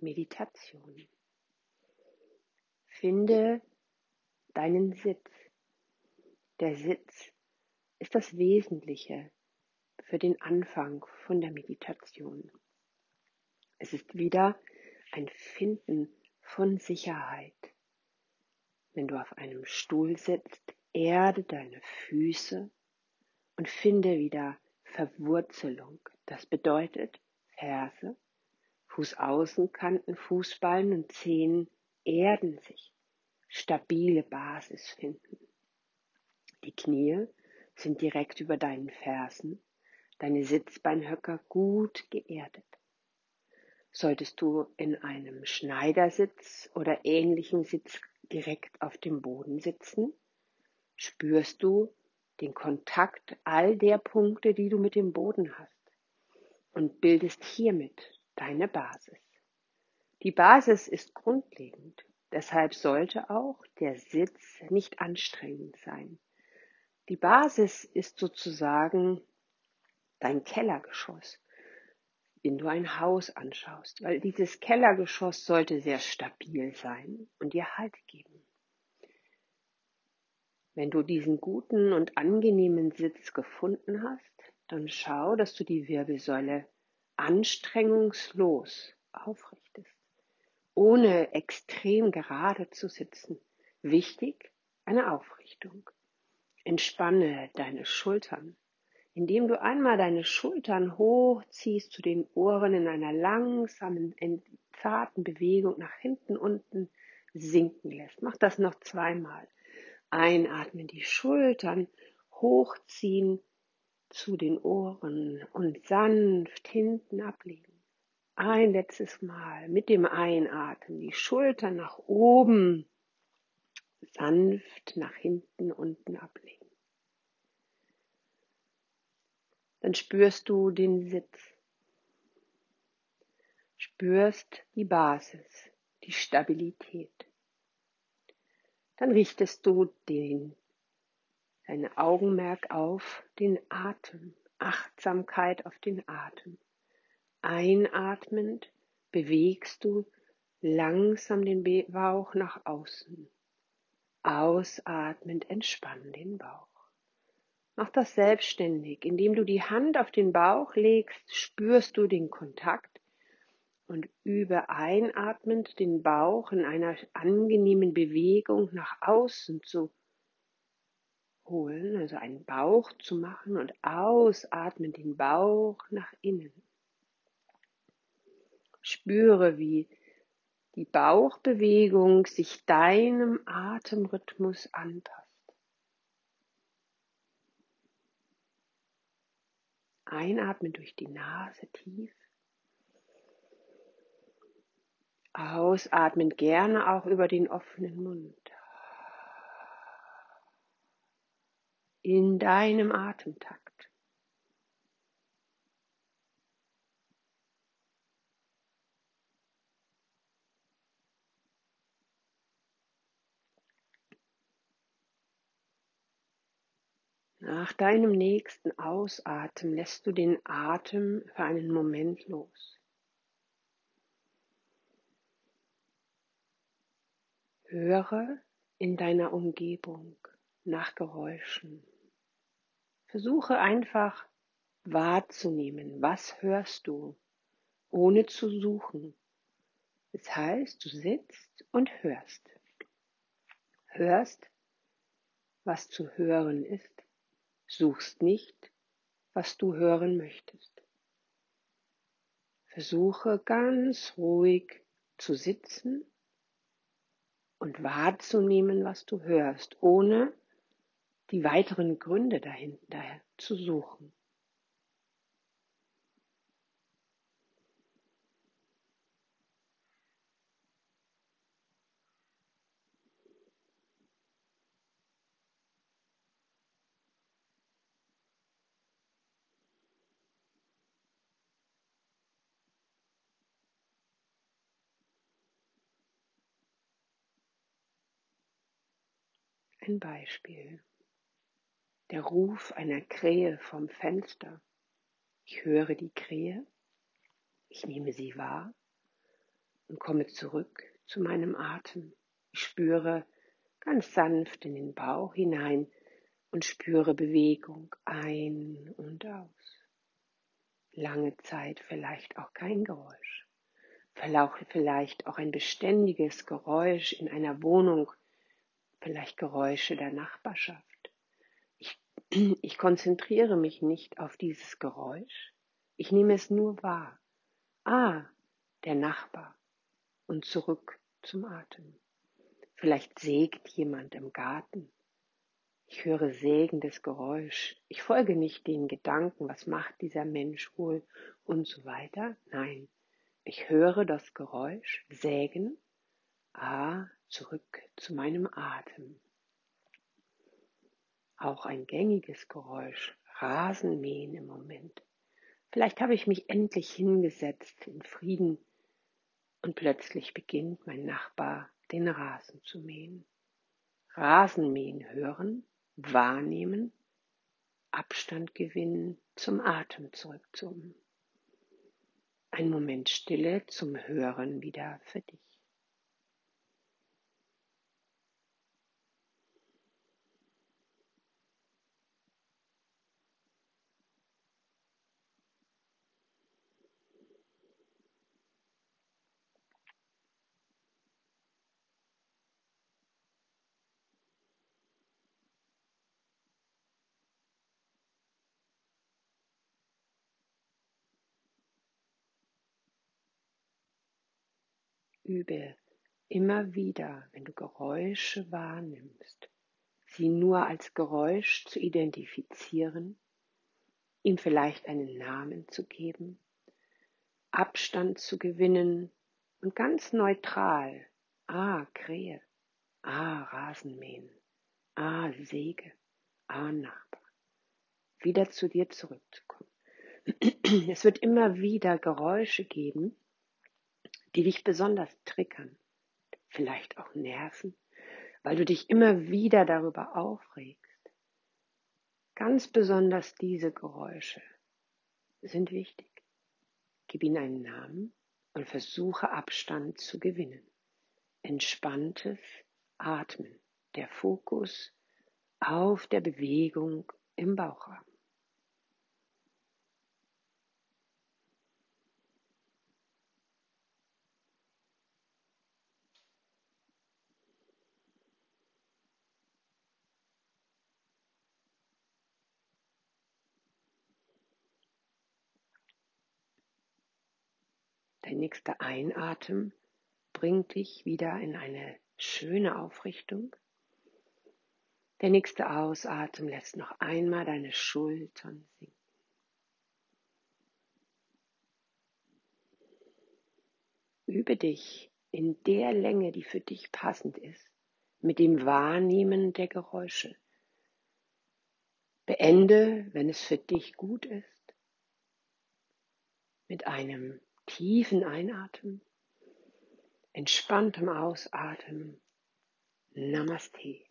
Meditation. Finde deinen Sitz. Der Sitz ist das Wesentliche für den Anfang von der Meditation. Es ist wieder ein Finden von Sicherheit. Wenn du auf einem Stuhl sitzt, erde deine Füße und finde wieder Verwurzelung. Das bedeutet, Ferse, Fußaußenkanten, Fußballen und Zehen erden sich, stabile Basis finden. Die Knie sind direkt über deinen Fersen, deine Sitzbeinhöcker gut geerdet. Solltest du in einem Schneidersitz oder ähnlichen Sitz direkt auf dem Boden sitzen, spürst du den Kontakt all der Punkte, die du mit dem Boden hast und bildest hiermit deine Basis. Die Basis ist grundlegend, deshalb sollte auch der Sitz nicht anstrengend sein. Die Basis ist sozusagen dein Kellergeschoss, wenn du ein Haus anschaust, weil dieses Kellergeschoss sollte sehr stabil sein und dir Halt geben. Wenn du diesen guten und angenehmen Sitz gefunden hast, dann schau, dass du die Wirbelsäule anstrengungslos aufrichtest, ohne extrem gerade zu sitzen. Wichtig, eine Aufrichtung. Entspanne deine Schultern, indem du einmal deine Schultern hochziehst zu den Ohren in einer langsamen, zarten Bewegung nach hinten unten sinken lässt. Mach das noch zweimal. Einatmen, die Schultern hochziehen zu den Ohren und sanft hinten ablegen. Ein letztes Mal mit dem Einatmen die Schultern nach oben, sanft nach hinten unten ablegen. Dann spürst du den Sitz, spürst die Basis, die Stabilität dann richtest du den, dein Augenmerk auf den Atem, Achtsamkeit auf den Atem. Einatmend bewegst du langsam den Bauch nach außen. Ausatmend entspann den Bauch. Mach das selbstständig. Indem du die Hand auf den Bauch legst, spürst du den Kontakt und übe einatmend den Bauch in einer angenehmen Bewegung nach außen zu holen, also einen Bauch zu machen und ausatmend den Bauch nach innen. Spüre, wie die Bauchbewegung sich deinem Atemrhythmus anpasst. Einatmen durch die Nase tief Ausatmen gerne auch über den offenen Mund. In deinem Atemtakt. Nach deinem nächsten Ausatmen lässt du den Atem für einen Moment los. Höre in deiner Umgebung nach Geräuschen. Versuche einfach wahrzunehmen, was hörst du, ohne zu suchen. Das heißt, du sitzt und hörst. Hörst, was zu hören ist, suchst nicht, was du hören möchtest. Versuche ganz ruhig zu sitzen und wahrzunehmen, was du hörst, ohne die weiteren Gründe dahinter zu suchen. Ein Beispiel. Der Ruf einer Krähe vom Fenster. Ich höre die Krähe, ich nehme sie wahr und komme zurück zu meinem Atem. Ich spüre ganz sanft in den Bauch hinein und spüre Bewegung ein und aus. Lange Zeit vielleicht auch kein Geräusch. Vielleicht auch ein beständiges Geräusch in einer Wohnung, vielleicht Geräusche der Nachbarschaft. Ich, konzentriere mich nicht auf dieses Geräusch, ich nehme es nur wahr. Ah, der Nachbar und zurück zum Atem. Vielleicht sägt jemand im Garten. Ich höre sägendes Geräusch. Ich folge nicht den Gedanken, was macht dieser Mensch wohl und so weiter. Nein, ich höre das Geräusch sägen. Ah, zurück zu meinem Atem. Auch ein gängiges Geräusch, Rasenmähen im Moment. Vielleicht habe ich mich endlich hingesetzt in Frieden und plötzlich beginnt mein Nachbar den Rasen zu mähen. Rasenmähen hören, wahrnehmen, Abstand gewinnen, zum Atem zurückzoomen. Ein Moment Stille zum Hören wieder für dich. Übe immer wieder, wenn du Geräusche wahrnimmst, sie nur als Geräusch zu identifizieren, ihm vielleicht einen Namen zu geben, Abstand zu gewinnen und ganz neutral, ah, Krähe, ah, Rasenmähen, ah, Säge, ah, Nachbar, wieder zu dir zurückzukommen. Es wird immer wieder Geräusche geben, die dich besonders triggern, vielleicht auch nerven, weil du dich immer wieder darüber aufregst. Ganz besonders diese Geräusche sind wichtig. Gib ihnen einen Namen und versuche Abstand zu gewinnen. Entspanntes Atmen, der Fokus auf der Bewegung im Bauchraum. Der nächste Einatmen bringt dich wieder in eine schöne Aufrichtung. Der nächste Ausatmen lässt noch einmal deine Schultern sinken. Übe dich in der Länge, die für dich passend ist, mit dem Wahrnehmen der Geräusche. Beende, wenn es für dich gut ist, mit einem tiefen Einatmen, entspanntem Ausatmen. Namaste.